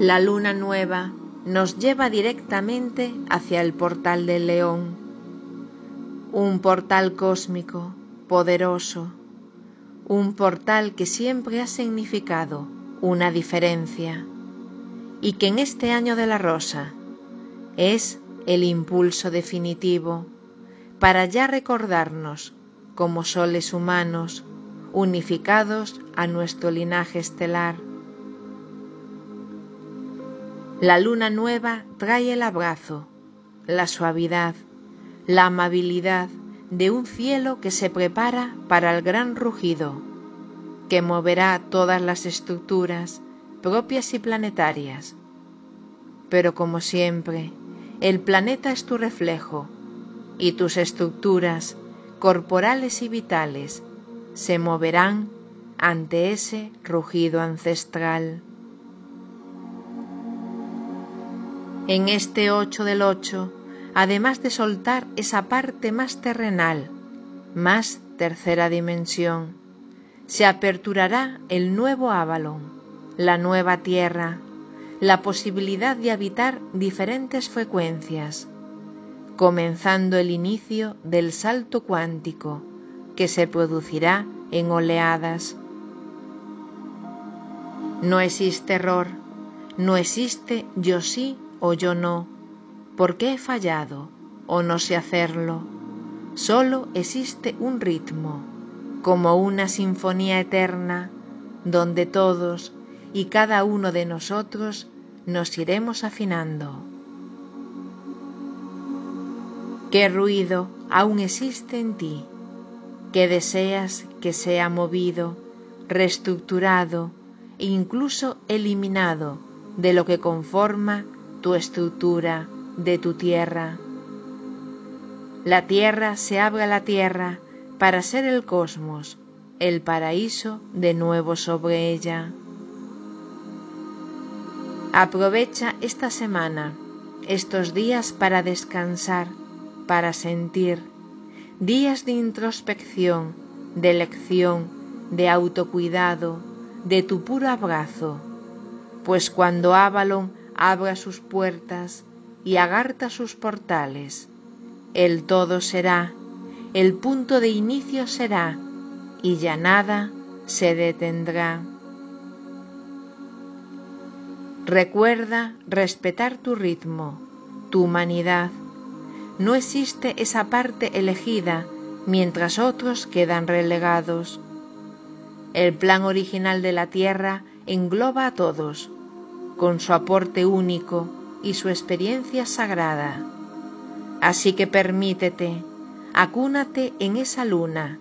La luna nueva nos lleva directamente hacia el portal del león, un portal cósmico, poderoso, un portal que siempre ha significado una diferencia. Y que en este año de la rosa es el impulso definitivo para ya recordarnos como soles humanos unificados a nuestro linaje estelar. La luna nueva trae el abrazo, la suavidad, la amabilidad de un cielo que se prepara para el gran rugido, que moverá todas las estructuras propias y planetarias. Pero como siempre, el planeta es tu reflejo y tus estructuras corporales y vitales se moverán ante ese rugido ancestral. En este ocho del ocho, además de soltar esa parte más terrenal, más tercera dimensión, se aperturará el nuevo Avalon, la nueva Tierra, la posibilidad de habitar diferentes frecuencias, comenzando el inicio del salto cuántico que se producirá en oleadas. No existe error, no existe yo sí o yo no, porque he fallado o no sé hacerlo. Solo existe un ritmo, como una sinfonía eterna, donde todos y cada uno de nosotros nos iremos afinando. ¿Qué ruido aún existe en ti? ¿Qué deseas que sea movido, reestructurado e incluso eliminado de lo que conforma tu estructura, de tu tierra? La tierra se abre a la tierra para ser el cosmos, el paraíso de nuevo sobre ella. Aprovecha esta semana, estos días para descansar, para sentir, días de introspección, de lección, de autocuidado, de tu puro abrazo, pues cuando Avalon abra sus puertas y agarta sus portales, el todo será, el punto de inicio será, y ya nada se detendrá. Recuerda respetar tu ritmo, tu humanidad, no existe esa parte elegida mientras otros quedan relegados. El plan original de la Tierra engloba a todos, con su aporte único y su experiencia sagrada. Así que permítete, acúnate en esa luna,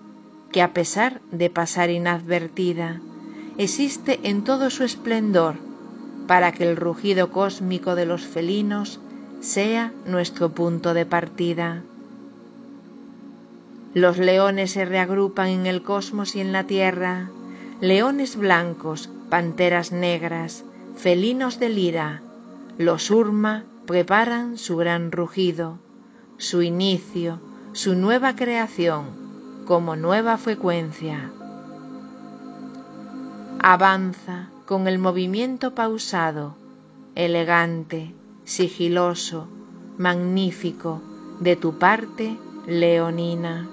que a pesar de pasar inadvertida, existe en todo su esplendor, para que el rugido cósmico de los felinos sea nuestro punto de partida. Los leones se reagrupan en el cosmos y en la tierra, leones blancos, panteras negras, felinos de lira, los urma preparan su gran rugido, su inicio, su nueva creación, como nueva frecuencia. Avanza con el movimiento pausado, elegante, sigiloso, magnífico, de tu parte leonina.